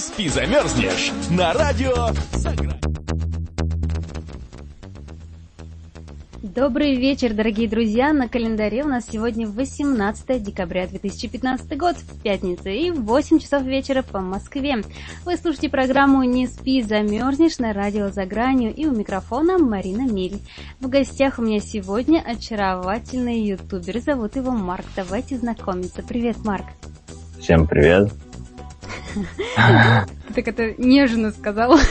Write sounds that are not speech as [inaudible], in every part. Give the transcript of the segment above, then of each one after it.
Спи, замерзнешь! На радио. Добрый вечер, дорогие друзья! На календаре у нас сегодня 18 декабря 2015 год, пятница, и 8 часов вечера по Москве. Вы слушаете программу «Не спи, замерзнешь» на радио «За гранью» и у микрофона Марина Миль. В гостях у меня сегодня очаровательный ютубер, зовут его Марк. Давайте знакомиться. Привет, Марк! Всем привет! [laughs] Так это нежно сказал. [laughs]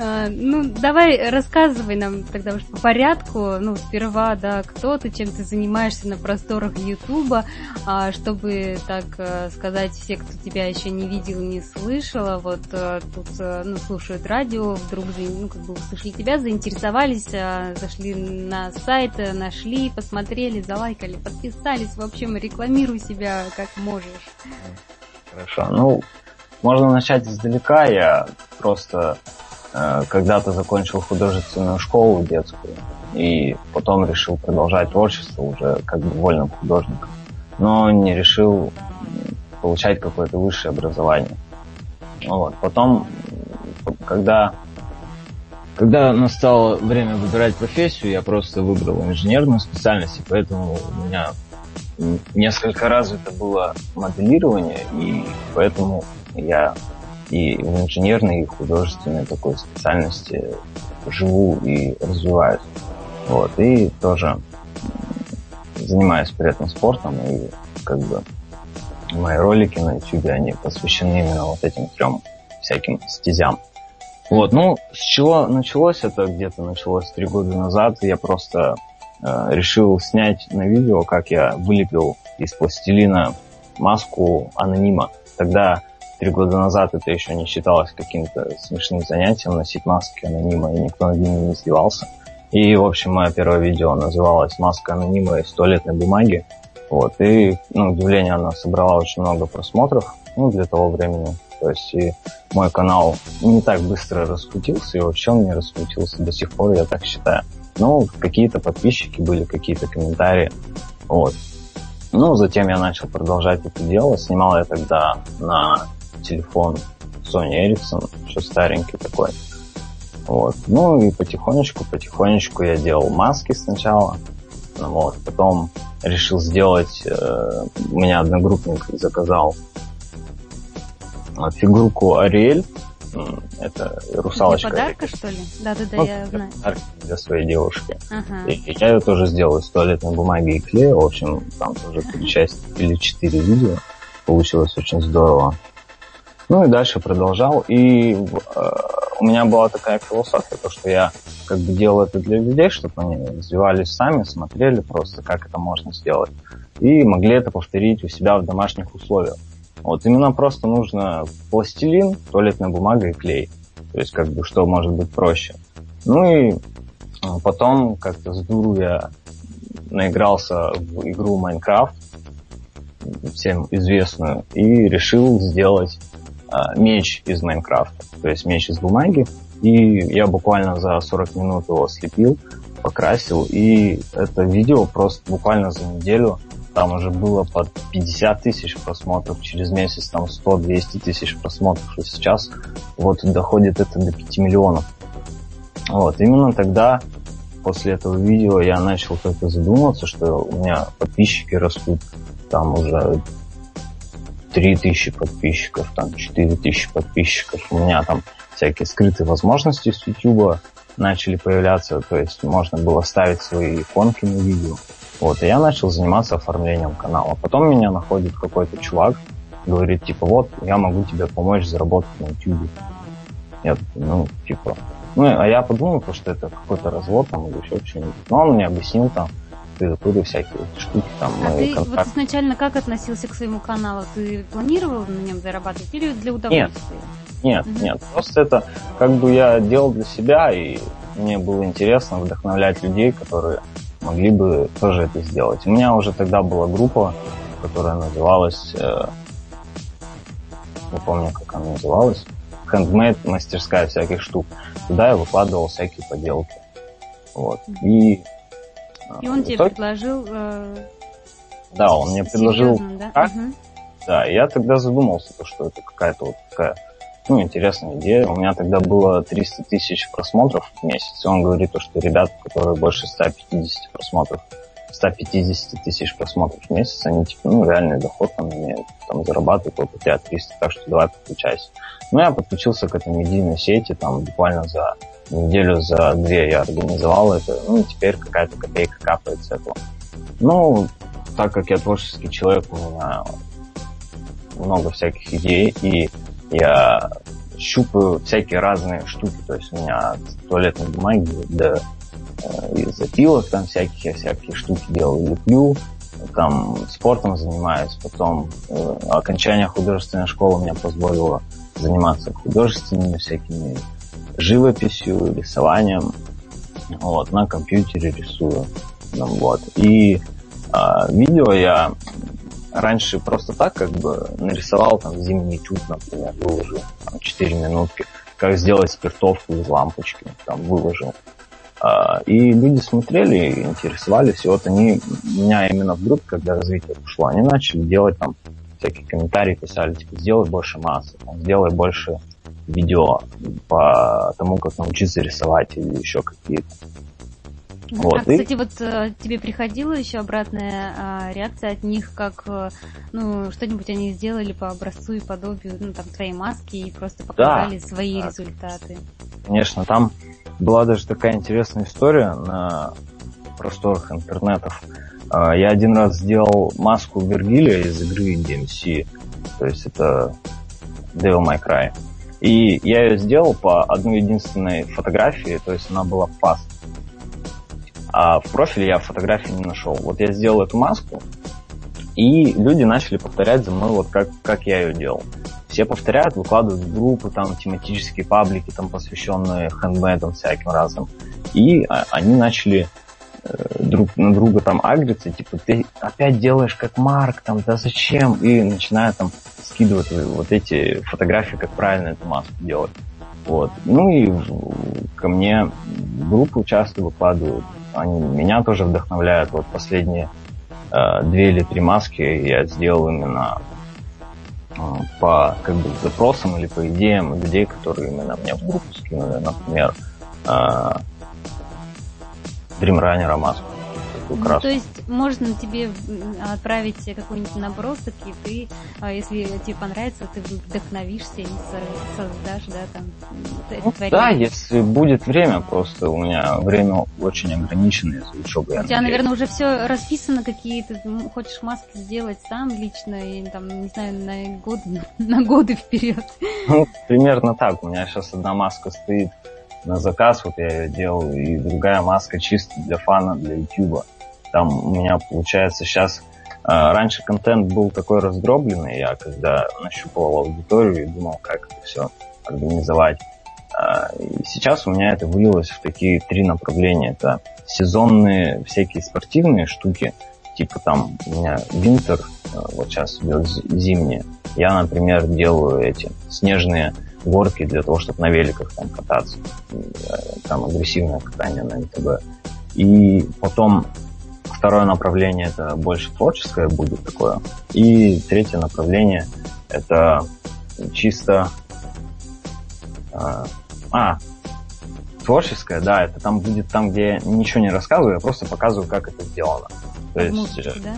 А, ну, давай рассказывай нам тогда уж по порядку, ну, сперва, да, кто ты, чем ты занимаешься на просторах Ютуба, а, чтобы, так э, сказать, все, кто тебя еще не видел, не слышала, вот э, тут, э, ну, слушают радио, вдруг, ну, как бы услышали тебя, заинтересовались, а, зашли на сайт, нашли, посмотрели, залайкали, подписались, в общем, рекламируй себя как можешь. Хорошо. Ну, можно начать издалека. Я просто э, когда-то закончил художественную школу детскую и потом решил продолжать творчество уже как бы вольным художником, но не решил получать какое-то высшее образование. Вот. Потом, когда, когда настало время выбирать профессию, я просто выбрал инженерную специальность, и поэтому у меня несколько развито было моделирование, и поэтому я и в инженерной, и в художественной такой специальности живу и развиваюсь. Вот, и тоже занимаюсь при этом спортом, и как бы мои ролики на YouTube, они посвящены именно вот этим трем всяким стезям. Вот, ну, с чего началось это где-то началось три года назад. Я просто решил снять на видео, как я вылепил из пластилина маску анонима. Тогда, три года назад, это еще не считалось каким-то смешным занятием носить маски анонима, и никто над ними не издевался. И, в общем, мое первое видео называлось «Маска анонима из туалетной бумаги». Вот, и, ну, удивление, она собрала очень много просмотров, ну, для того времени. То есть и мой канал не так быстро раскрутился, и вообще он не раскрутился до сих пор, я так считаю. Ну, какие-то подписчики были, какие-то комментарии. Вот. Ну, затем я начал продолжать это дело. Снимал я тогда на телефон Sony Ericsson, еще старенький такой. Вот. Ну и потихонечку, потихонечку я делал маски сначала. Ну, вот. Потом решил сделать... Э, у меня одногруппник заказал фигурку Ариэль это русалочка. Для подарка, что ли? Да-да-да, ну, я знаю. Для своей девушки. Ага. И я ее тоже сделал из туалетной бумаги и клея. В общем, там тоже три части или четыре видео. Получилось очень здорово. Ну и дальше продолжал. И э, у меня была такая философия, то, что я как бы делал это для людей, чтобы они развивались сами, смотрели просто, как это можно сделать. И могли это повторить у себя в домашних условиях. Вот именно просто нужно пластилин, туалетная бумага и клей. То есть как бы что может быть проще. Ну и а, потом как-то с дуру я наигрался в игру Майнкрафт, всем известную, и решил сделать а, меч из Майнкрафта. То есть меч из бумаги. И я буквально за 40 минут его слепил, покрасил, и это видео просто буквально за неделю там уже было под 50 тысяч просмотров, через месяц там 100-200 тысяч просмотров, и сейчас вот доходит это до 5 миллионов. Вот, именно тогда, после этого видео, я начал как-то задумываться, что у меня подписчики растут, там уже 3000 подписчиков, там 4000 подписчиков, у меня там всякие скрытые возможности с YouTube начали появляться, то есть можно было ставить свои иконки на видео. Вот, и я начал заниматься оформлением канала. Потом меня находит какой-то чувак, говорит, типа, вот, я могу тебе помочь заработать на YouTube. Я такой, ну, типа, ну, а я подумал, что это какой-то развод там или еще что-нибудь. Но он мне объяснил там, клавиатуры всякие штуки там. А ты контакт... вот изначально как относился к своему каналу? Ты планировал на нем зарабатывать или для удовольствия? Нет. Нет, mm-hmm. нет. Просто это как бы я делал для себя, и мне было интересно вдохновлять людей, которые могли бы тоже это сделать. У меня уже тогда была группа, которая называлась, э, не помню, как она называлась, Handmade, мастерская всяких штук. Туда я выкладывал всякие поделки. Вот. И, и он тебе итоге... предложил... Э... Да, он мне предложил... да? Как? Угу. Да, я тогда задумался, то, что это какая-то вот такая ну, интересная идея. У меня тогда было 300 тысяч просмотров в месяц. И он говорит, то, что ребята, которые больше 150 просмотров, 150 тысяч просмотров в месяц, они типа, ну, реальный доход там имеют, там зарабатывают около тебя 300, так что давай подключайся. Ну, я подключился к этой медийной сети, там буквально за неделю, за две я организовал это, ну, теперь какая-то копейка капает с этого. Ну, так как я творческий человек, у меня много всяких идей, и я щупаю всякие разные штуки. То есть у меня туалетной бумаги до э, из опилок там всяких, я всякие штуки делаю, леплю, там спортом занимаюсь, потом э, окончание художественной школы мне позволило заниматься художественными всякими живописью, рисованием. Вот, на компьютере рисую. Ну, вот. И э, видео я раньше просто так как бы нарисовал там зимний чуд, например, выложил там, 4 минутки, как сделать спиртовку из лампочки, там выложил. А, и люди смотрели, интересовались, и вот они меня именно в группе, когда развитие пошло, они начали делать там всякие комментарии писали, типа, сделай больше массы, сделай больше видео по тому, как научиться рисовать или еще какие-то. Вот, а, и... кстати, вот э, тебе приходила еще обратная а, реакция от них, как э, ну, что-нибудь они сделали по образцу и подобию ну, там, твоей маски и просто показали да, свои да. результаты? Конечно, там была даже такая интересная история на просторах интернетов. А, я один раз сделал маску Вергилия из игры DMC, то есть это Devil May Cry. И я ее сделал по одной единственной фотографии, то есть она была фаст а в профиле я фотографии не нашел. Вот я сделал эту маску, и люди начали повторять за мной, вот как, как я ее делал. Все повторяют, выкладывают в группы, там, тематические паблики, там, посвященные хендмейдам всяким разным. И а, они начали э, друг на друга там агриться, типа, ты опять делаешь как Марк, там, да зачем? И начинают там скидывать вот эти фотографии, как правильно эту маску делать. Вот. Ну и ко мне группы часто выкладывают они меня тоже вдохновляют. Вот последние э, две или три маски я сделал именно э, по как бы запросам или по идеям людей, которые именно мне в группу скинули, например, э, Dreamrunner маску такую краску. То есть можно тебе отправить какой-нибудь набросок, и ты, а, если тебе понравится, ты вдохновишься и создашь, да, там, ну, Да, если будет время, просто у меня время очень ограниченное из учебы. У тебя, наверное, уже все расписано какие-то, хочешь маски сделать сам лично, и там, не знаю, на годы, [laughs] на годы вперед. Ну, примерно так. У меня сейчас одна маска стоит на заказ, вот я ее делаю, и другая маска чисто для фана, для ютуба. Там у меня получается сейчас... А, раньше контент был такой раздробленный, я когда нащупывал аудиторию и думал, как это все организовать. А, и сейчас у меня это вылилось в такие три направления. Это сезонные всякие спортивные штуки, типа там у меня винтер, а, вот сейчас идет зимние. Я, например, делаю эти снежные горки для того, чтобы на великах там кататься. Там агрессивное катание на МТБ. И потом Второе направление это больше творческое будет такое. И третье направление это чисто... Э, а, творческое, да, это там будет там, где я ничего не рассказываю, я просто показываю, как это сделано. То есть, музычку, да?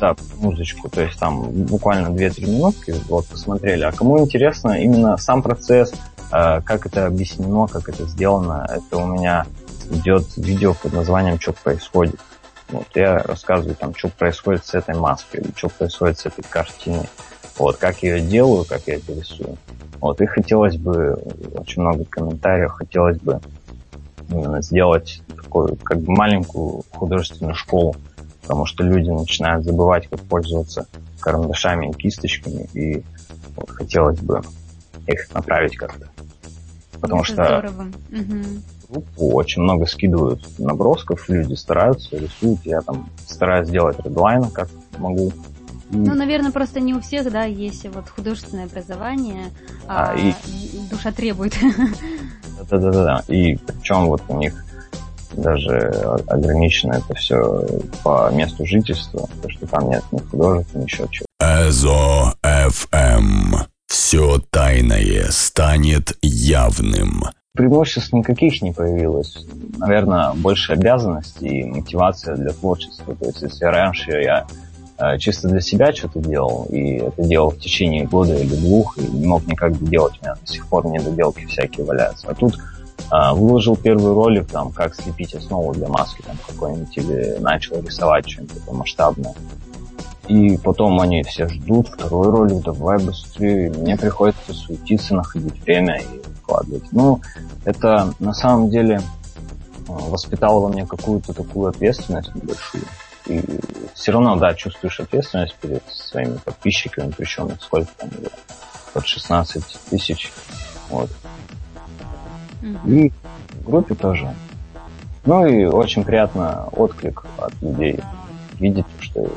Да, музычку. То есть там буквально 2-3 минутки, вот, посмотрели. А кому интересно именно сам процесс, э, как это объяснено, как это сделано, это у меня идет видео под названием «Что происходит». Вот, я рассказываю, там, что происходит с этой маской, или что происходит с этой картиной. Вот, как я ее делаю, как я это рисую. Вот, и хотелось бы, очень много комментариев, хотелось бы именно сделать такую, как бы маленькую художественную школу, потому что люди начинают забывать, как пользоваться карандашами и кисточками, и вот хотелось бы их направить как-то. Потому Это что здорово. Группу очень много скидывают набросков, люди стараются, рисуют. Я там стараюсь сделать редлайн, как могу. Ну, наверное, просто не у всех, да, есть вот художественное образование, а, а и... душа требует. Да-да-да. И причем вот у них даже ограничено это все по месту жительства, потому что там нет ни художников, ни еще чего. Эзо FM. Все тайное станет явным. Преимуществ никаких не появилось. Наверное, больше обязанностей и мотивация для творчества. То есть, если раньше я э, чисто для себя что-то делал, и это делал в течение года или двух, и не мог никак делать, у меня до сих пор недоделки всякие валяются. А тут а, выложил первый ролик, там, как слепить основу для маски там какой-нибудь, или начал рисовать что-нибудь масштабное. И потом они все ждут, второй ролик, давай быстрее. Мне приходится суетиться, находить время и вкладывать. Ну, это на самом деле а, воспитало во мне какую-то такую ответственность небольшую. И все равно, да, чувствуешь ответственность перед своими подписчиками, причем сколько там, под 16 тысяч. Вот. И в группе тоже. Ну и очень приятно отклик от людей. Видите, что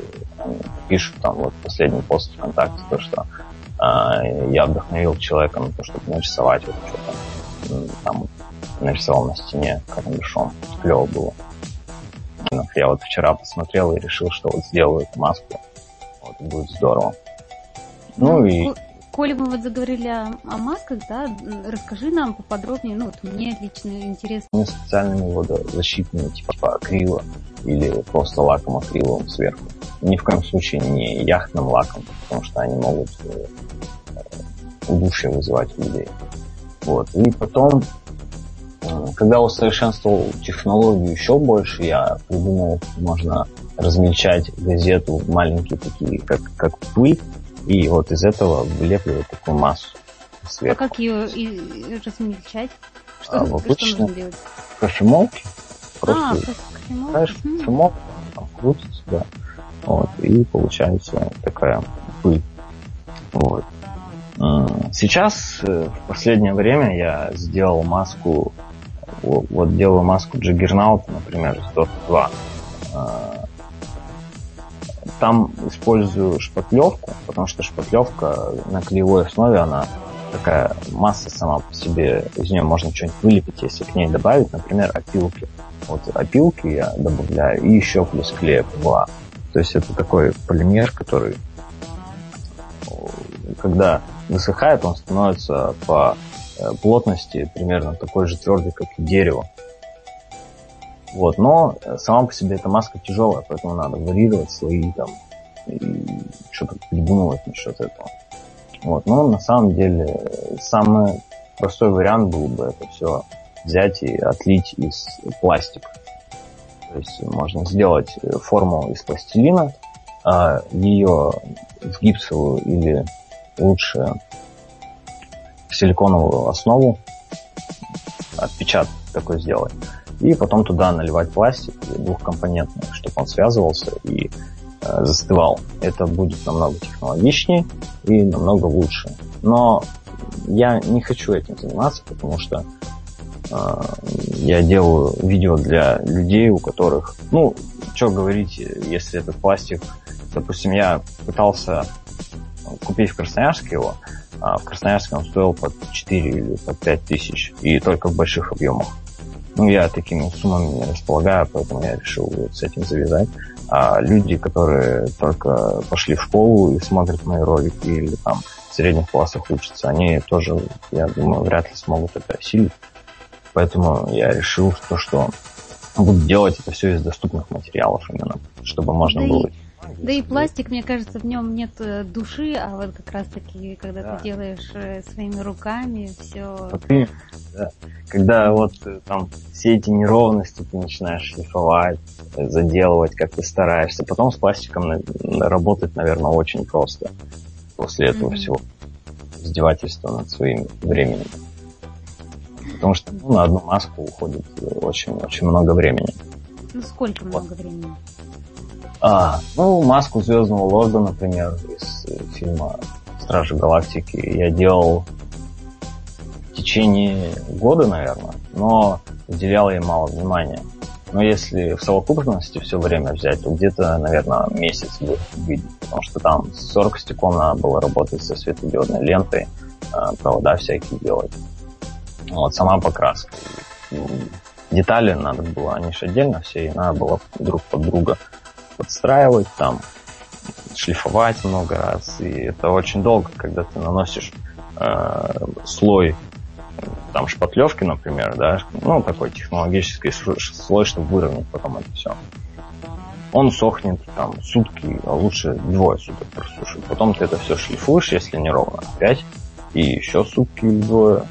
они пишут там вот последний пост ВКонтакте, то, что э, я вдохновил человека на то, чтобы нарисовать вот что-то. Там нарисовал на стене карандашом. Клево было. Я вот вчера посмотрел и решил, что вот сделаю эту маску. Вот, будет здорово. Ну, ну и Коли мы вот заговорили о, масках, да, расскажи нам поподробнее, ну, вот мне лично интересно. Не специальными водозащитными, типа акрила или просто лаком акриловым сверху. Ни в коем случае не яхтным лаком, потому что они могут э, удушье вызывать у людей. Вот. И потом, когда усовершенствовал технологию еще больше, я придумал, можно размельчать газету в маленькие такие, как, как пыль, и вот из этого вылепливают такую массу сверху. А как ее и, размельчать? Что, а, обычно что нужно делать? кофемолки. Просто а, кофемолки. кофемолку, там крутится, да. Вот, и получается такая пыль. Вот. Сейчас, э, в последнее время, я сделал маску, вот делаю маску Джиггернаута, например, из Dota 2 там использую шпатлевку, потому что шпатлевка на клеевой основе, она такая масса сама по себе, из нее можно что-нибудь вылепить, если к ней добавить, например, опилки. Вот опилки я добавляю, и еще плюс клея ПВА. То есть это такой полимер, который, когда высыхает, он становится по э, плотности примерно такой же твердый, как и дерево. Вот, но сама по себе эта маска тяжелая, поэтому надо варьировать слои там что-то придумывать насчет этого. Вот, но на самом деле самый простой вариант был бы это все взять и отлить из пластика. То есть можно сделать форму из пластилина, а ее в гипсовую или лучше в силиконовую основу отпечаток такой сделать и потом туда наливать пластик двухкомпонентный, чтобы он связывался и э, застывал. Это будет намного технологичнее и намного лучше. Но я не хочу этим заниматься, потому что э, я делаю видео для людей, у которых, ну, что говорить, если этот пластик, допустим, я пытался купить в Красноярске его, а в Красноярске он стоил под 4 или под 5 тысяч, и только в больших объемах. Ну, я такими суммами не располагаю, поэтому я решил вот с этим завязать. А люди, которые только пошли в школу и смотрят мои ролики или там в средних классах учатся, они тоже, я думаю, вряд ли смогут это осилить. Поэтому я решил, что, что буду делать это все из доступных материалов именно, чтобы можно да было... И да и пластик, мне кажется, в нем нет э, души, а вот как раз таки, когда да. ты делаешь э, своими руками, все. Да. Когда вот э, там все эти неровности ты начинаешь шлифовать, заделывать, как ты стараешься, потом с пластиком работать, наверное, очень просто. После этого mm-hmm. всего издевательства над своим временем. Потому что ну, на одну маску уходит очень-очень много времени. Ну сколько вот. много времени? А, ну, маску Звездного Лорда, например, из э, фильма Стражи Галактики я делал течение года, наверное, но уделял ей мало внимания. Но если в совокупности все время взять, то где-то, наверное, месяц выйдет, потому что там 40 стеком надо было работать со светодиодной лентой, а, провода всякие делать. Вот, сама покраска. Детали надо было, они же отдельно все, и надо было друг под друга подстраивать, там, шлифовать много раз. И это очень долго, когда ты наносишь э, слой там шпатлевки, например, да, ну, такой технологический слой, чтобы выровнять потом это все. Он сохнет там сутки, а лучше двое суток просушить. Потом ты это все шлифуешь, если не ровно, опять, и еще сутки или двое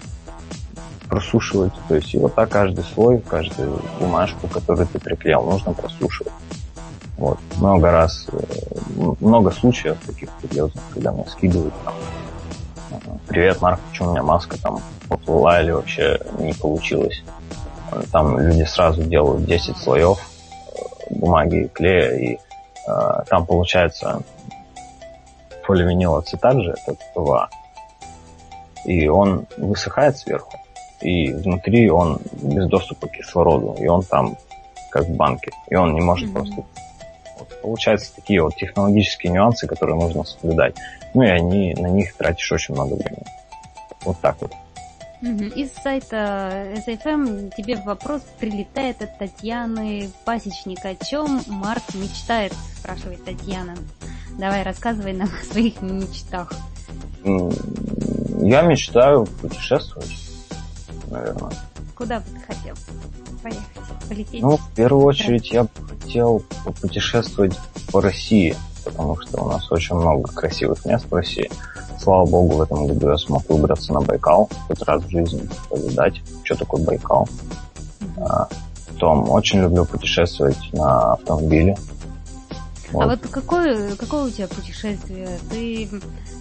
просушивать. То есть и вот так каждый слой, каждую бумажку, которую ты приклеил, нужно просушивать. Вот. Много раз, э, много случаев таких курьезных, когда мне скидывают там, привет, Марк, почему у меня маска там поплыла или вообще не получилось. Там люди сразу делают 10 слоев э, бумаги и клея, и э, там получается поливинилацетат же, это ПВА, и он высыхает сверху, и внутри он без доступа к кислороду, и он там как в банке, и он не может mm-hmm. просто... Вот, получается такие вот технологические нюансы, которые нужно соблюдать. Ну и они, на них тратишь очень много времени. Вот так вот. Из сайта SFM тебе вопрос прилетает от Татьяны Пасечник. О чем Марк мечтает, спрашивает Татьяна. Давай, рассказывай нам о своих мечтах. Я мечтаю путешествовать, наверное. Куда бы ты хотел поехать, полететь? Ну, в первую очередь я бы хотел путешествовать по России, потому что у нас очень много красивых мест в России. Слава богу, в этом году я смог выбраться на Байкал, хоть раз в жизни повидать, что такое Байкал. А, потом очень люблю путешествовать на автомобиле. Вот. А вот какое, какое у тебя путешествие? Ты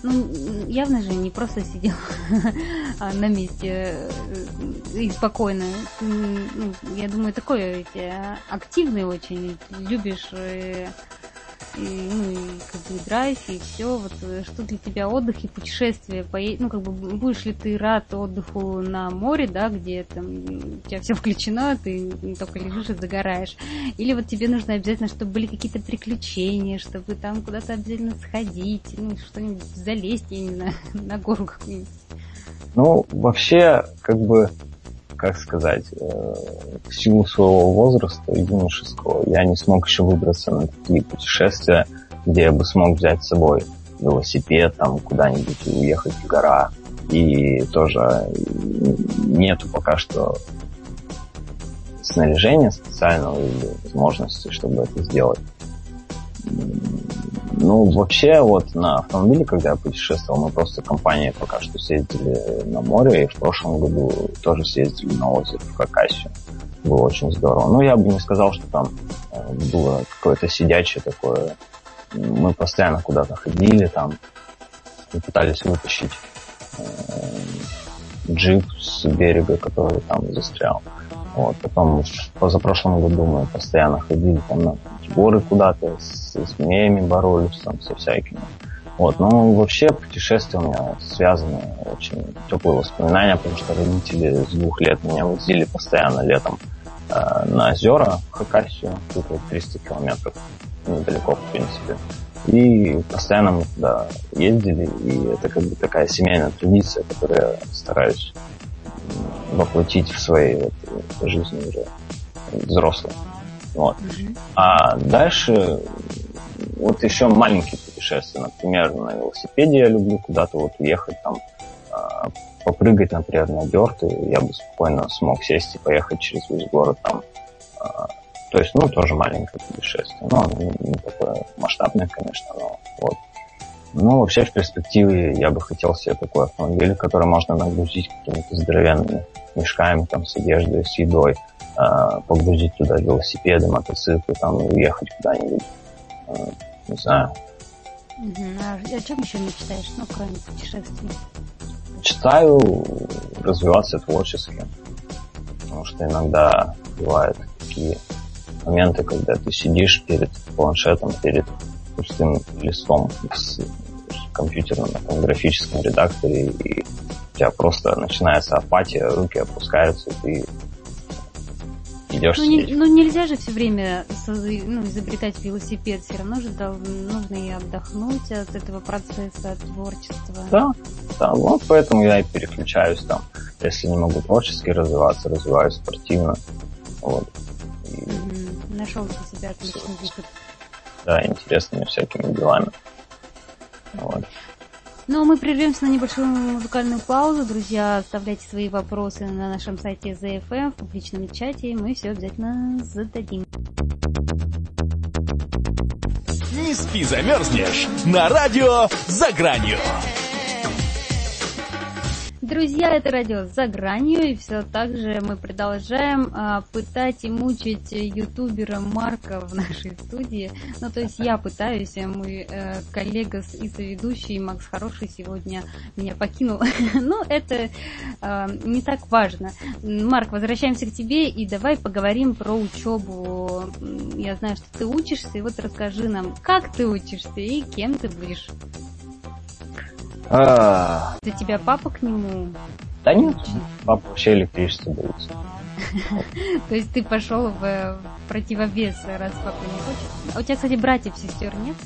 ну, явно же не просто сидел а [laughs] на месте э, и спокойно. Ну, я думаю, такое активный очень. Любишь э, и, ну, и как бы и драйв, и все, вот э, что для тебя отдых и путешествие, пое... ну, как бы будешь ли ты рад отдыху на море, да, где там у тебя все включено, ты только лежишь и загораешь, или вот тебе нужно обязательно, чтобы были какие-то приключения, чтобы там куда-то обязательно сходить, ну, что-нибудь залезть, я не знаю, [laughs] на гору какую-нибудь. Ну, вообще, как бы, как сказать, э, в силу своего возраста юношеского я не смог еще выбраться на такие путешествия, где я бы смог взять с собой велосипед, там куда-нибудь уехать в гора. И тоже нету пока что снаряжения специального или возможности, чтобы это сделать. Ну, вообще, вот на автомобиле, когда я путешествовал, мы просто компанией пока что съездили на море, и в прошлом году тоже съездили на озеро в Хакасию. Было очень здорово. Ну, я бы не сказал, что там э, было какое-то сидячее такое. Мы постоянно куда-то ходили там пытались вытащить э, джип с берега, который там застрял. Вот. Потом позапрошлом году мы постоянно ходили там на горы куда-то, с, с змеями боролись, там, со всякими. Вот, ну, вообще путешествия у меня связаны очень теплые воспоминания, потому что родители с двух лет меня возили постоянно летом э, на озера в Хакасию, тут вот 300 километров, недалеко, в принципе. И постоянно мы туда ездили, и это как бы такая семейная традиция, которую я стараюсь воплотить в своей вот, жизни уже взрослой. Вот. А дальше вот еще маленькие путешествия, например, на велосипеде я люблю куда-то вот уехать там, а, попрыгать, например, на дерты, я бы спокойно смог сесть и поехать через весь город там. А, то есть, ну, тоже маленькое путешествие. Ну, не такое масштабное, конечно, но вот. Ну, вообще, в перспективе я бы хотел себе такой автомобиль, который можно нагрузить какими-то здоровенными мешками, там, с одеждой, с едой, э, погрузить туда велосипеды, мотоциклы, там, и уехать куда-нибудь, э, не знаю. А о чем еще мечтаешь, ну, кроме путешествий? Мечтаю развиваться творчески, потому что иногда бывают такие моменты, когда ты сидишь перед планшетом, перед пустым листом с компьютерном, там, графическом редакторе и тебя просто начинается апатия, руки опускаются, ты идешь ну, не, ну нельзя же все время ну, изобретать велосипед, все равно же нужно и отдохнуть от этого процесса от творчества. Да, да, вот поэтому я и переключаюсь там. Если не могу творчески развиваться, развиваюсь спортивно. Вот. И... Угу. Нашел для себя отличный выход. Да, интересными всякими делами. Вот. Ну, а мы прервемся на небольшую музыкальную паузу. Друзья, оставляйте свои вопросы на нашем сайте ZFM в публичном чате, и мы все обязательно зададим. Не спи, замерзнешь на радио «За гранью». Друзья, это радио «За гранью», и все так же мы продолжаем а, пытать и мучить ютубера Марка в нашей студии. Ну, то есть я пытаюсь, а мой э, коллега и соведущий Макс Хороший сегодня меня покинул. [laughs] Но это э, не так важно. Марк, возвращаемся к тебе, и давай поговорим про учебу. Я знаю, что ты учишься, и вот расскажи нам, как ты учишься и кем ты будешь. А... Это тебя папа к нему? Да нет, папа вообще электричество боится. То есть ты пошел в противовес, раз папа не хочет. А у тебя, кстати, братьев, сестер нет?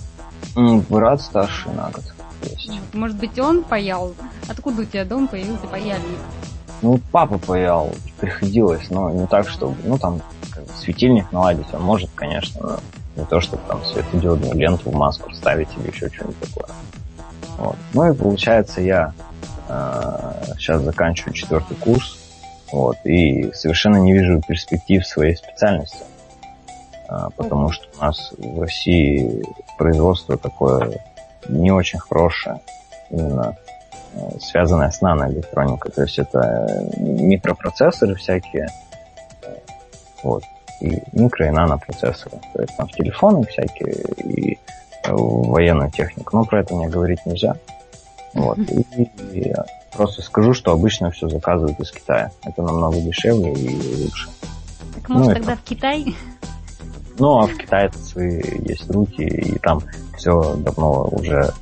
Брат старший на год есть. Может быть, он паял? Откуда у тебя дом появился паяльник? Ну, папа паял, приходилось, но не так, чтобы, ну, там, светильник наладить он может, конечно, но не то, чтобы там светодиодную ленту в маску вставить или еще что-нибудь такое. Вот. Ну и получается, я э, сейчас заканчиваю четвертый курс, вот, и совершенно не вижу перспектив своей специальности, э, потому что у нас в России производство такое не очень хорошее, именно э, связанное с наноэлектроникой, то есть это микропроцессоры всякие, вот, и микро- и нанопроцессоры, то есть там в телефоны всякие, и военную технику. Но про это мне говорить нельзя. Вот. И, и просто скажу, что обычно все заказывают из Китая. Это намного дешевле и лучше. Так может ну, тогда это... в Китай? Ну, а в Китае свои есть руки, и там все давно уже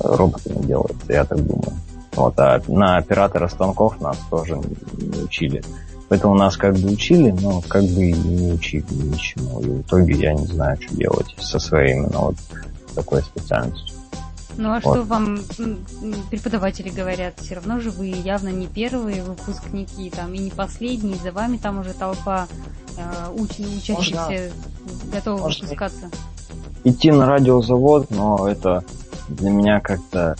роботами делается, я так думаю. Вот, а на оператора станков нас тоже не учили. Поэтому нас как бы учили, но как бы и не учили ничему. И в итоге я не знаю, что делать со своей именно вот такой специальностью. Ну а вот. что вам преподаватели говорят? Все равно же вы явно не первые выпускники, там, и не последние, за вами там уже толпа э, уч, учащихся Можно... готова Можно выпускаться. Идти на радиозавод, но это для меня как-то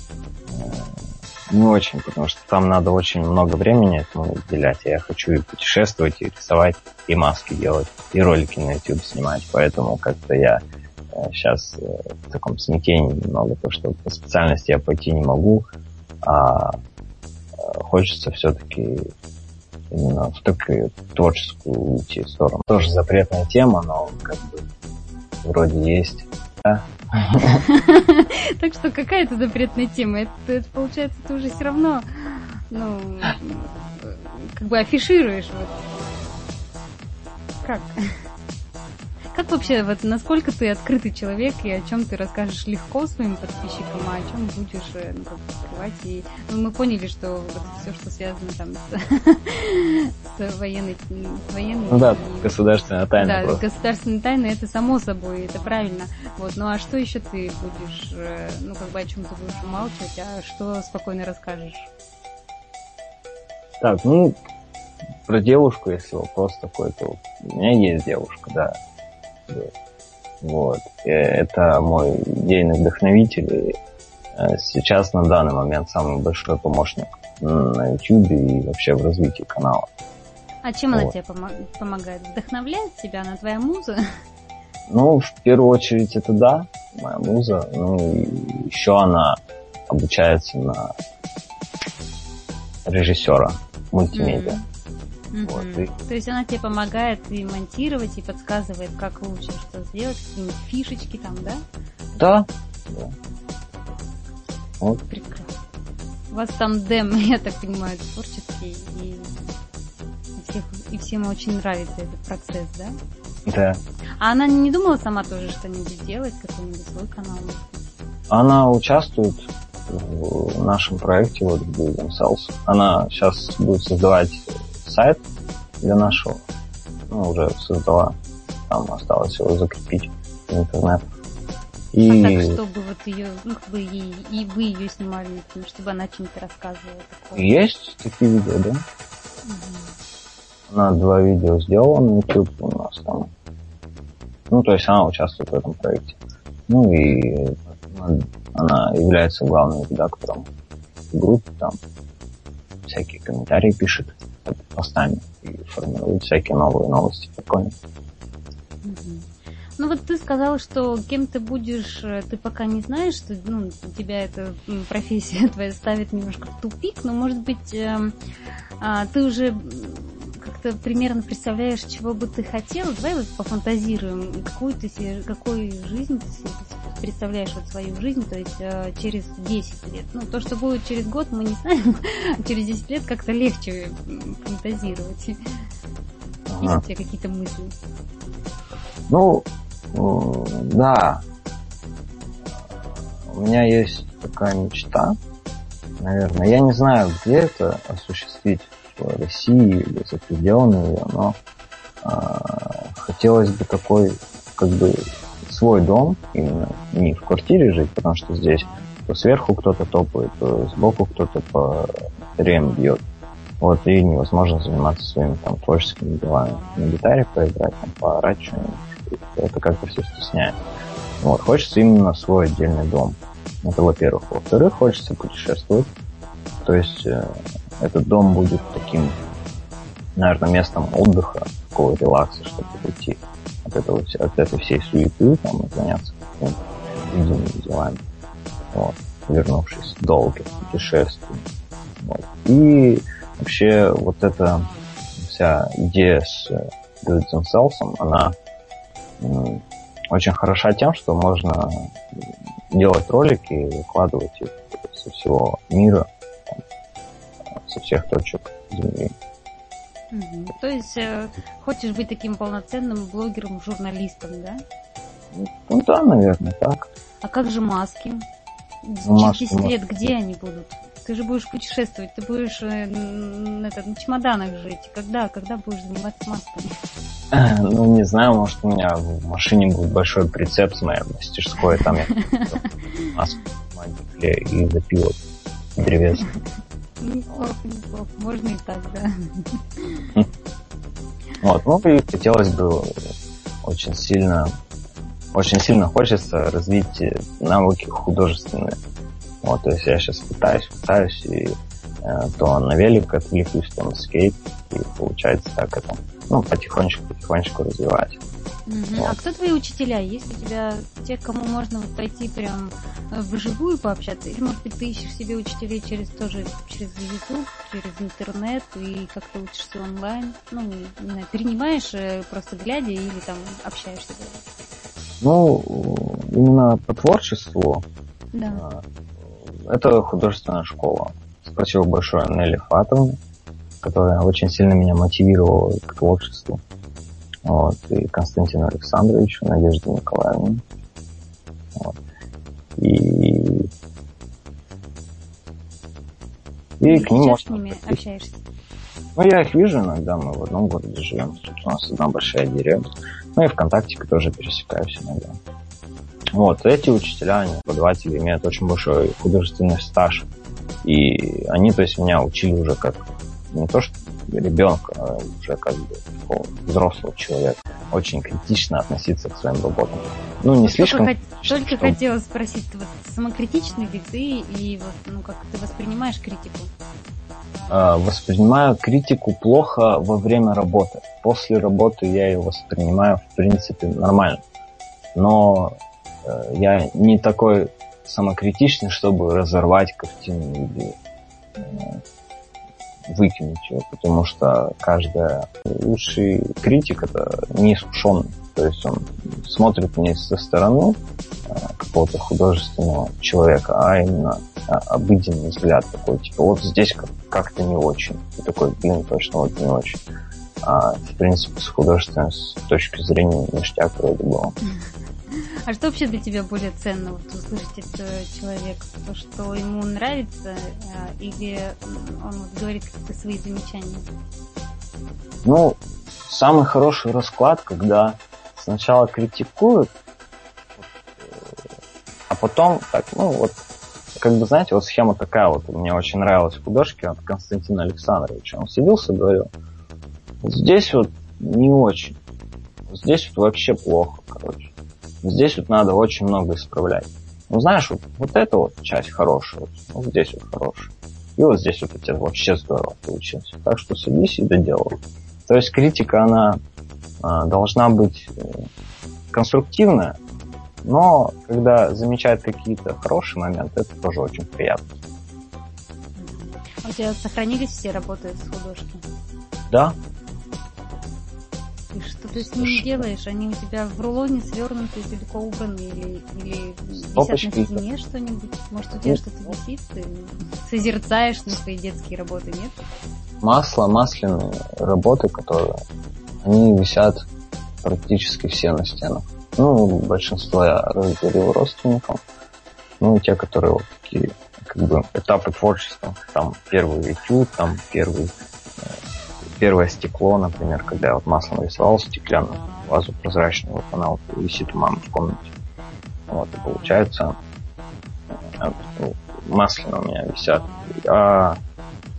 не очень, потому что там надо очень много времени этому уделять. Я хочу и путешествовать, и рисовать, и маски делать, и ролики на YouTube снимать. Поэтому как-то я сейчас э, в таком смятении немного, потому что по специальности я пойти не могу, а э, хочется все-таки именно в такую творческую уйти сторону. Тоже запретная тема, но как бы вроде есть. [laughs] Так что какая это запретная тема? Это, получается, ты уже все равно, ну, как бы афишируешь. Вот. Как? Как вообще, вот насколько ты открытый человек и о чем ты расскажешь легко своим подписчикам, а о чем будешь э, ну, как скрывать? И ну, мы поняли, что вот все, что связано там с, [laughs] с военной, с военной ну, да, и, государственная тайна. Да, просто. государственная тайна это само собой, это правильно. Вот, ну а что еще ты будешь, э, ну как бы о чем ты будешь умалчивать, а что спокойно расскажешь? Так, ну, про девушку, если вопрос такой, то у меня есть девушка, да. Вот. И это мой идейный вдохновитель. И э, сейчас на данный момент самый большой помощник на YouTube и вообще в развитии канала. А чем вот. она тебе пом- помогает? Вдохновляет тебя? Она твоя муза? [laughs] Ну, в первую очередь это да, моя муза. Ну, и еще она обучается на режиссера мультимедиа. Mm-hmm. Угу. Вот, и... То есть она тебе помогает и монтировать, и подсказывает, как лучше что сделать, какие-нибудь фишечки там, да? Да. да. Вот. Прекрасно. У вас там дем, [laughs] я так понимаю, творческий, и, и, всех, и всем очень нравится этот процесс, да? Да. А она не думала сама тоже что-нибудь делать, какой-нибудь свой канал? Она участвует в нашем проекте, вот в Build Themselves. Она сейчас будет создавать сайт для нашего. Ну, уже создала. Там осталось его закрепить в интернет. И... А так, чтобы вот ее, ну, как бы и, и вы ее снимали, например, чтобы она чем-то рассказывала. Такое. Есть такие видео, да? Угу. Она два видео сделала на YouTube у нас там. Ну, то есть она участвует в этом проекте. Ну и она является главным редактором группы, там всякие комментарии пишет постами и формирует всякие новые новости. Прикольно. Ну вот ты сказал, что кем ты будешь, э, ты пока не знаешь, что ну, тебя эта профессия [laughs] твоя ставит немножко в тупик, но может быть э, э, ты уже как-то примерно представляешь, чего бы ты хотел. Давай вот пофантазируем, какую ты себе, какую жизнь ты себе представляешь вот свою жизнь, то есть э, через 10 лет. Ну, то, что будет через год, мы не знаем. [laughs] через 10 лет как-то легче фантазировать. Ага. Есть у тебя какие-то мысли? Ну, да. У меня есть такая мечта, наверное. Я не знаю, где это осуществить России или за пределами ее, но а, хотелось бы такой, как бы, свой дом, именно не в квартире жить, потому что здесь то сверху кто-то топает, то сбоку кто-то по рем бьет. Вот, и невозможно заниматься своими там творческими делами. На гитаре поиграть, там, поорать что-нибудь. Это как-то все стесняет. Вот, хочется именно свой отдельный дом. Это во-первых. Во-вторых, хочется путешествовать. То есть э, этот дом будет таким, наверное, местом отдыха, такого релакса, чтобы уйти от, этого, от этой всей суеты там, и заняться какими-то делами. Вот, вернувшись долгих путешествий. Вот. И вообще вот эта вся идея с Do It Themselves, она очень хороша тем, что можно делать ролики и выкладывать их со всего мира, со всех точек Земли. Угу. То есть э, хочешь быть таким полноценным блогером, журналистом, да? Ну да, наверное, так. А как же маски? Ну, Через 10 лет где они будут? Ты же будешь путешествовать, ты будешь э, на, это, на чемоданах жить. Когда, когда будешь заниматься масками? Ну, не знаю, может, у меня в машине будет большой прицеп с моей мастерской, там я [laughs] маску и запил древесный. Неплохо, неплохо. Можно и так, да. [laughs] Вот, ну и хотелось бы очень сильно, очень сильно хочется развить навыки художественные. Вот, то есть я сейчас пытаюсь, пытаюсь, и э, то на велик отвлекусь, на скейт, и получается так это, ну, потихонечку-потихонечку развивать. Угу. Вот. А кто твои учителя? Есть у тебя те, кому можно вот пойти прям э, вживую пообщаться? Или, может быть, ты ищешь себе учителей через тоже через YouTube, через интернет и как-то учишься онлайн? Ну, не знаю, перенимаешь э, просто глядя или там общаешься? Ну, именно по творчеству. Да. А, это художественная школа. Спасибо большое Нелли Фатовне, которая очень сильно меня мотивировала к творчеству вот, и Константину Александровичу, Надежде Николаевне. Вот. И, и к ним можно... с ними общаешься? Ну, я их вижу иногда, мы в одном городе живем, тут у нас одна большая деревня. Ну и ВКонтакте тоже пересекаюсь иногда. Вот, эти учителя, они, преподаватели, имеют очень большой художественный стаж. И они, то есть, меня учили уже как не то, что ребенка, уже как бы такого взрослого человека, очень критично относиться к своим работам. Ну, не слишком... Только, только что... хотела спросить, ты вот самокритичный ли ты и вот, ну, как ты воспринимаешь критику? А, воспринимаю критику плохо во время работы. После работы я ее воспринимаю, в принципе, нормально. Но э, я не такой самокритичный, чтобы разорвать картину или э, выкинуть ее, потому что каждый лучший критик это не искушенный. То есть он смотрит не со стороны а, какого-то художественного человека, а именно а, обыденный взгляд такой, типа, вот здесь как-то не очень. И такой, блин, точно вот не очень. А, в принципе, с художественной с точки зрения ништяк вроде было. [laughs] А что вообще для тебя более ценно вот услышать от человека? То, что ему нравится, а, или он вот говорит какие-то свои замечания? Ну, самый хороший расклад, когда сначала критикуют, а потом так, ну вот, как бы, знаете, вот схема такая вот, мне очень нравилась в художке от Константина Александровича. Он садился и говорил, здесь вот не очень, здесь вот вообще плохо. Здесь вот надо очень много исправлять. Ну, знаешь, вот, вот эта вот часть хорошая, вот, вот здесь вот хорошая. И вот здесь вот у тебя вообще здорово получилось. Так что садись и доделай. То есть критика, она а, должна быть э, конструктивная, но когда замечают какие-то хорошие моменты, это тоже очень приятно. А у тебя сохранились все работы с художки? Да. И что ты с ними делаешь? Они у тебя в рулоне свернуты, далеко убраны или, или висят на стене что-нибудь? Может, у тебя что-то висит? Ты созерцаешь на свои детские работы, нет? Масло, масляные работы, которые они висят практически все на стенах. Ну, большинство я разделил родственникам. Ну, те, которые вот такие, как бы, этапы творчества. Там первый этюд, там первый, э, первое стекло, например, когда я вот маслом рисовал стеклянную вазу прозрачную, вот она вот висит у мамы в комнате. Вот, и получается, э, ну, масляно у меня висят. А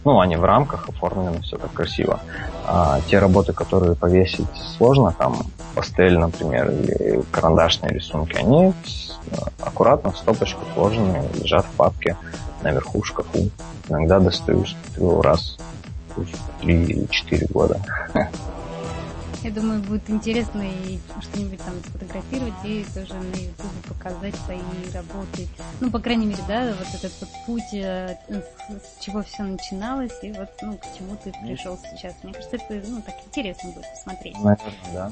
ну, они в рамках оформлены, все так красиво. А те работы, которые повесить сложно, там пастель, например, или карандашные рисунки, они аккуратно в стопочку сложены, лежат в папке наверху в шкафу. Иногда достаю, смотрю раз или четыре года. Я думаю, будет интересно и что-нибудь там сфотографировать и тоже на YouTube показать свои работы. Ну, по крайней мере, да, вот этот вот путь, э, с чего все начиналось, и вот, ну, к чему ты пришел сейчас. Мне кажется, это, ну, так интересно будет посмотреть. Наверное, да.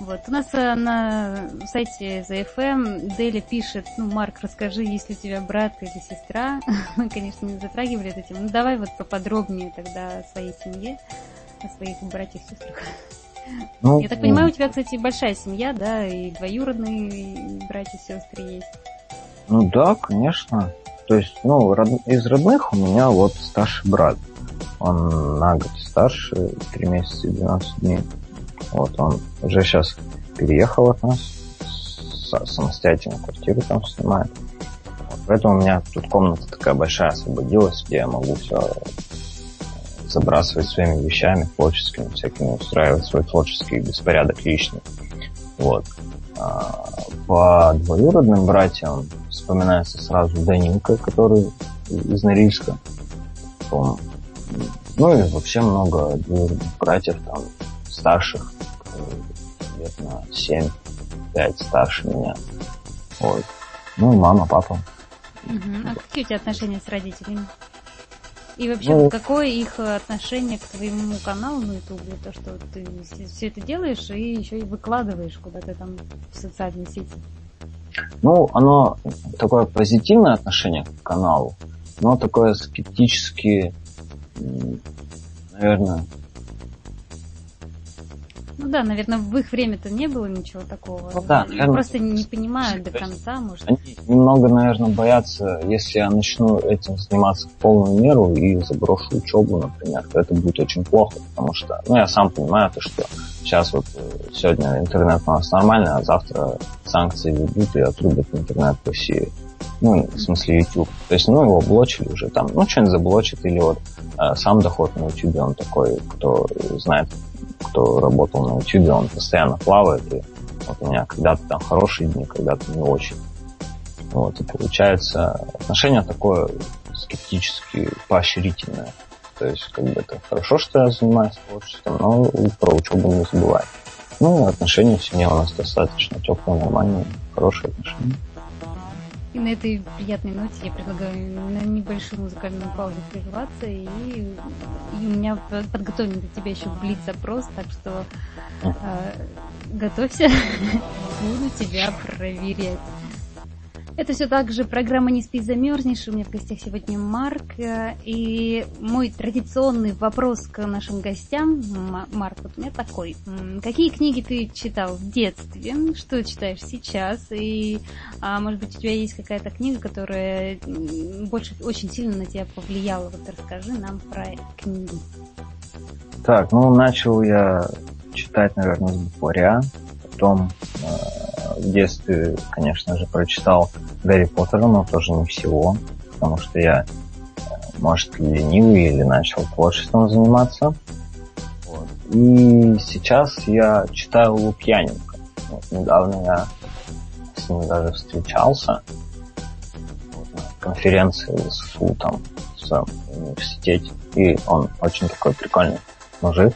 Вот. У нас э, на сайте ZFM Дели пишет, ну, Марк, расскажи, есть ли у тебя брат или сестра. [laughs] Мы, конечно, не затрагивали эту тему. Ну, давай вот поподробнее тогда о своей семье, о своих братьях и сестрах. Ну, Я так понимаю, у тебя, кстати, большая семья, да, и двоюродные братья и сестры есть. Ну да, конечно. То есть, ну, род... из родных у меня вот старший брат. Он на год старше, 3 месяца и 12 дней. Вот он уже сейчас переехал от нас, самостоятельно квартиру там снимает. Вот, поэтому у меня тут комната такая большая освободилась, где я могу все забрасывать своими вещами творческими, всякими, устраивать свой творческий беспорядок личный. Вот. А, по двоюродным братьям вспоминается сразу Данилка, который из Норильска. Ну и вообще много братьев, там, старших, лет на 7-5 старше меня. Вот. Ну и мама, папа. Угу. А какие у тебя отношения с родителями? И вообще, ну, какое их отношение к твоему каналу на Ютубе? То, что ты все это делаешь и еще и выкладываешь куда-то там в социальные сети. Ну, оно такое позитивное отношение к каналу, но такое скептически, наверное, да, наверное, в их время-то не было ничего такого. Ну, да, наверное, просто не понимают до конца, может. Они немного, наверное, боятся, если я начну этим заниматься в полную меру и заброшу учебу, например, то это будет очень плохо, потому что, ну, я сам понимаю, то, что сейчас вот э, сегодня интернет у нас нормальный, а завтра санкции ведут и отрубят интернет в России. Ну, в смысле YouTube. То есть, ну, его блочили уже там, ну, что-нибудь заблочит, или вот э, сам доход на YouTube, он такой, кто знает, кто работал на YouTube, он постоянно плавает, и вот у меня когда-то там хорошие дни, когда-то не очень. Вот, и получается отношение такое скептически поощрительное. То есть, как бы это хорошо, что я занимаюсь творчеством, но про учебу не забывай. Ну, отношения в семье у нас достаточно теплые, нормальные, хорошие отношения. И на этой приятной ноте я предлагаю на небольшую музыкальную паузу прерваться. И, и у меня подготовлен для тебя еще блиц-запрос, так что э, готовься, [laughs] буду тебя проверять. Это все так же программа «Не спи, замерзнешь». У меня в гостях сегодня Марк. Э, и мой традиционный вопрос к нашим гостям. Марк, вот у меня такой. Какие книги ты читал в детстве? Что читаешь сейчас? И, а, может быть, у тебя есть какая-то книга, которая больше очень сильно на тебя повлияла? Вот расскажи нам про книги. Так, ну, начал я читать, наверное, с букваря. Потом э, в детстве, конечно же, прочитал Гарри Поттера, но тоже не всего, потому что я, может, ленивый или начал творчеством заниматься. Вот. И сейчас я читаю Лукьяненко. Вот, недавно я с ним даже встречался вот, на конференции с СУ там в университете. И он очень такой прикольный мужик.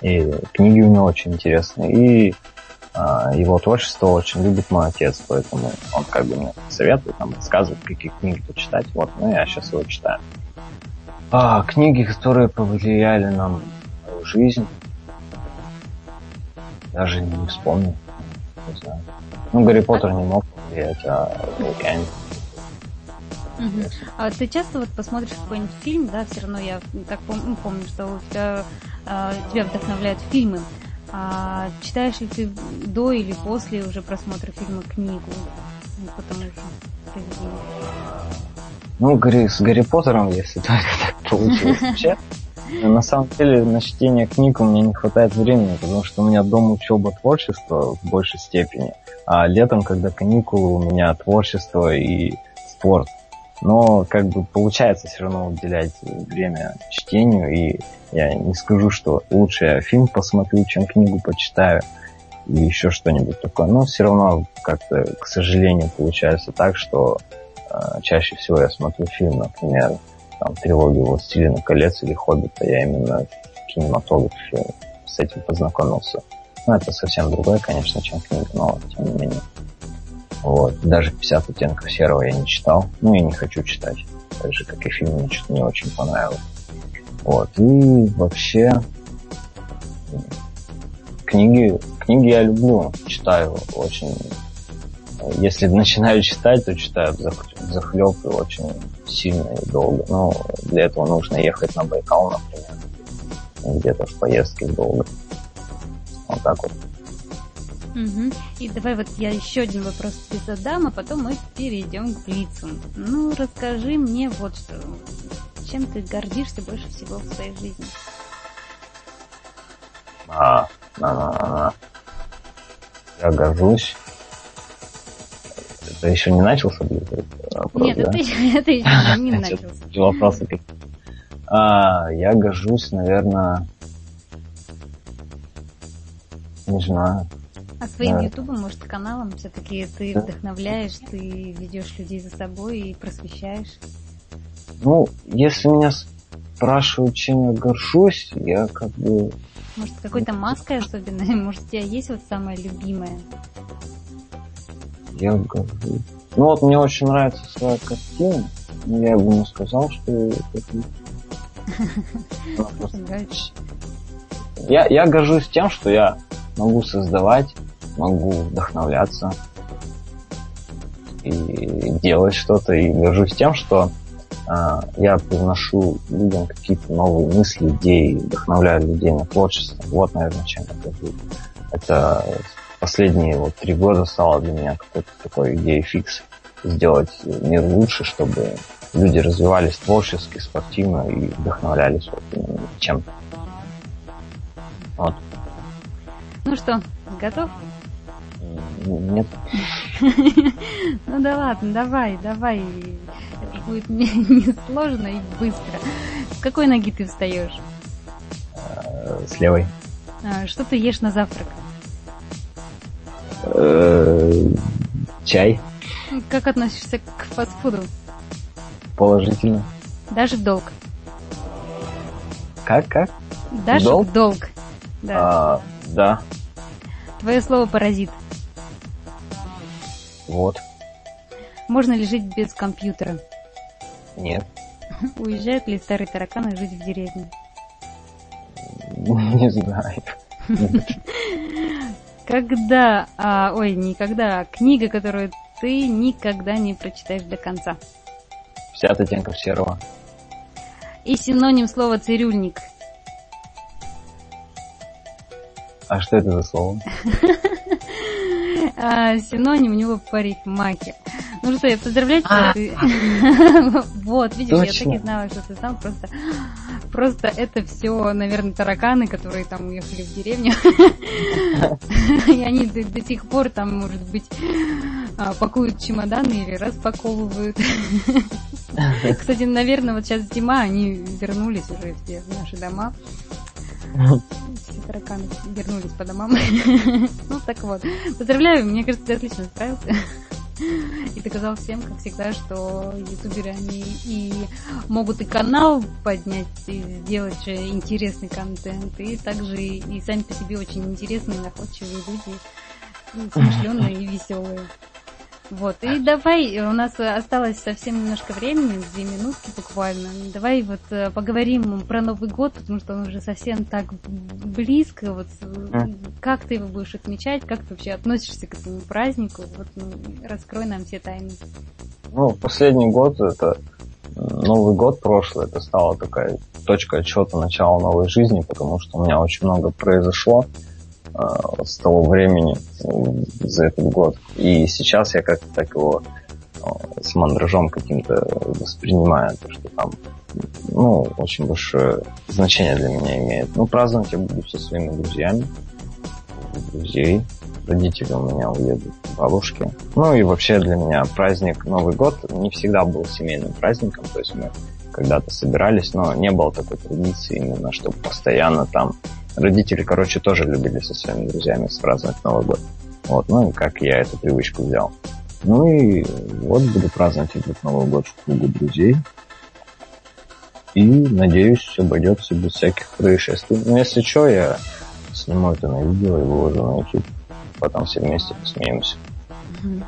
И книги у него очень интересные. И его творчество очень любит мой отец, поэтому он как бы мне советует, нам рассказывает, какие книги почитать. Вот, ну я сейчас его читаю. А, книги, которые повлияли на мою жизнь, даже не вспомню. Не знаю. Ну, Гарри Поттер не мог повлиять, а Океан. Угу. А ты часто вот посмотришь какой-нибудь фильм, да, все равно я так пом- ну, помню, что у тебя, э, тебя вдохновляют фильмы. А читаешь ли ты до или после уже просмотра фильма книгу? Ну, Ну, Гарри, с Гарри Поттером, если только [laughs] так получилось вообще. На самом деле, на чтение книг у меня не хватает времени, потому что у меня дома учеба творчество в большей степени, а летом, когда каникулы, у меня творчество и спорт. Но как бы получается все равно уделять время чтению, и я не скажу, что лучше я фильм посмотрю, чем книгу почитаю, или еще что-нибудь такое. Но все равно как-то, к сожалению, получается так, что э, чаще всего я смотрю фильм, например, там, трилогию «Властелина колец» или «Хоббита», я именно в кинематографе с этим познакомился. Ну, это совсем другое, конечно, чем книга, но тем не менее. Вот. Даже 50 оттенков серого я не читал. Ну и не хочу читать. Так же, как и фильм, мне что-то не очень понравилось. Вот. И вообще книги, книги я люблю, читаю очень. Если начинаю читать, то читаю захлеб и очень сильно и долго. Но для этого нужно ехать на Байкал, например. Где-то в поездке долго. Вот так вот. Угу. И давай вот я еще один вопрос тебе задам, а потом мы перейдем к Блицу. Ну, расскажи мне вот что. Чем ты гордишься больше всего в своей жизни? А, а, а, Я горжусь. Это еще не начался Блиц? Нет, да? это, [laughs] это еще не начался. Вопросы какие а, Я горжусь, наверное, не знаю. А своим ютубом, может, каналом все-таки ты вдохновляешь, ты ведешь людей за собой и просвещаешь? Ну, если меня спрашивают, чем я горжусь, я как бы... Может, какой-то маской особенной? [laughs] Может, у тебя есть вот самая любимая? Я горжусь. Ну вот мне очень нравится своя картина, но я бы не сказал, что [laughs] я, я горжусь тем, что я могу создавать могу вдохновляться и делать что-то. И горжусь тем, что э, я приношу людям какие-то новые мысли, идеи, вдохновляю людей на творчество. Вот, наверное, чем это будет. Это последние вот три года стало для меня какой-то такой идеей фикс сделать мир лучше, чтобы люди развивались творчески, спортивно и вдохновлялись вот чем-то. Вот. Ну что, готов? Нет. [laughs] Ну да ладно, давай, давай. Это будет не [laughs] сложно и быстро. С какой ноги ты встаешь? С левой. А, что ты ешь на завтрак? Э, чай. Как относишься к фастфуду? Положительно. Даже в долг. Как, как? Даже в долг. Да. А, да. Твое слово паразит. Вот. Можно ли жить без компьютера? Нет. [laughs] Уезжают ли старые тараканы жить в деревне? [laughs] Не знаю. [laughs] Когда, а, ой, никогда, книга, которую ты никогда не прочитаешь до конца. Вся оттенков серого. И синоним слова цирюльник. А что это за слово? А, синоним у него парикмахер. Ну что, я поздравляю тебя. А. ты- [laughs] Вот, видишь, я так и знала, что ты сам просто... Просто это все, наверное, тараканы, которые там уехали в деревню. [laughs] И они до, до сих пор там, может быть, а, пакуют чемоданы или распаковывают. [laughs] Кстати, наверное, вот сейчас зима, они вернулись уже все в наши дома. Тараканы вернулись по домам. [laughs] Ну, так вот. Поздравляю, мне кажется, ты отлично справился. И доказал всем, как всегда, что ютуберы, они и могут и канал поднять, и сделать же интересный контент, и также и, и сами по себе очень интересные, находчивые люди, смышленые и веселые. Вот, и давай, у нас осталось совсем немножко времени, две минутки буквально. Давай вот э, поговорим про Новый год, потому что он уже совсем так близко. Вот э, как ты его будешь отмечать, как ты вообще относишься к этому празднику? Вот ну, раскрой нам все тайны. Ну, последний год это Новый год прошлый, это стала такая точка отчета начала новой жизни, потому что у меня очень много произошло э, с того времени за этот год. И сейчас я как-то так его э, с мандражом каким-то воспринимаю, то, что там ну, очень большое значение для меня имеет. Ну, праздновать я буду со своими друзьями, друзей, родители у меня уедут к бабушке. Ну и вообще для меня праздник Новый год не всегда был семейным праздником, то есть мы когда-то собирались, но не было такой традиции именно, чтобы постоянно там... Родители, короче, тоже любили со своими друзьями праздновать Новый год. Вот, ну как я эту привычку взял. Ну и вот буду праздновать этот Новый год в кругу друзей. И надеюсь, все обойдется без всяких происшествий. Но если что, я сниму это на видео и выложу на YouTube. Потом все вместе посмеемся.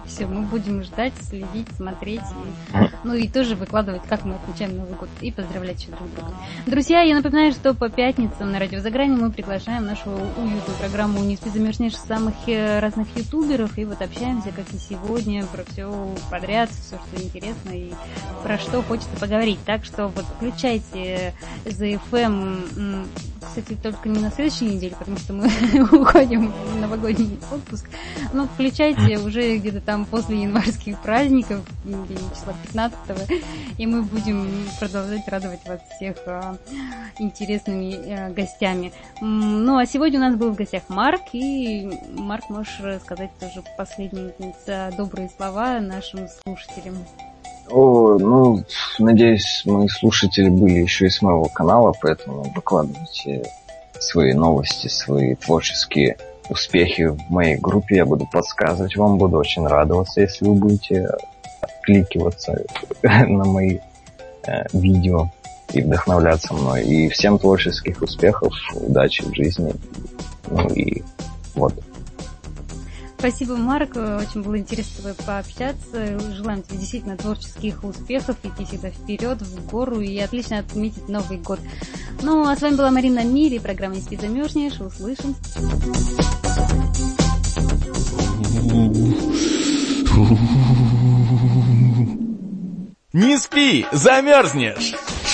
Все, мы будем ждать, следить, смотреть, и, ну и тоже выкладывать, как мы отмечаем Новый год, и поздравлять друг друга. Друзья, я напоминаю, что по пятницам на Радио Заграни мы приглашаем нашу уютную программу «Не спи, замерзнешь» самых э, разных ютуберов, и вот общаемся, как и сегодня, про все подряд, все, что интересно, и про что хочется поговорить. Так что вот включайте ZFM, м, кстати, только не на следующей неделе, потому что мы [laughs] уходим в новогодний отпуск, но включайте уже где-то там после январских праздников, числа 15 и мы будем продолжать радовать вас всех а, интересными э, гостями. Ну, а сегодня у нас был в гостях Марк, и Марк, можешь сказать тоже последние э, добрые слова нашим слушателям. О, ну, надеюсь, мои слушатели были еще и с моего канала, поэтому выкладывайте свои новости, свои творческие успехи в моей группе. Я буду подсказывать вам, буду очень радоваться, если вы будете откликиваться [laughs] на мои э, видео и вдохновляться мной. И всем творческих успехов, удачи в жизни. Ну и вот. Спасибо, Марк. Очень было интересно пообщаться. Желаем тебе действительно творческих успехов, идти всегда вперед, в гору и отлично отметить Новый год. Ну, а с вами была Марина Мири, программа «Не спи, замерзнешь». Услышимся. Не спи, замерзнешь!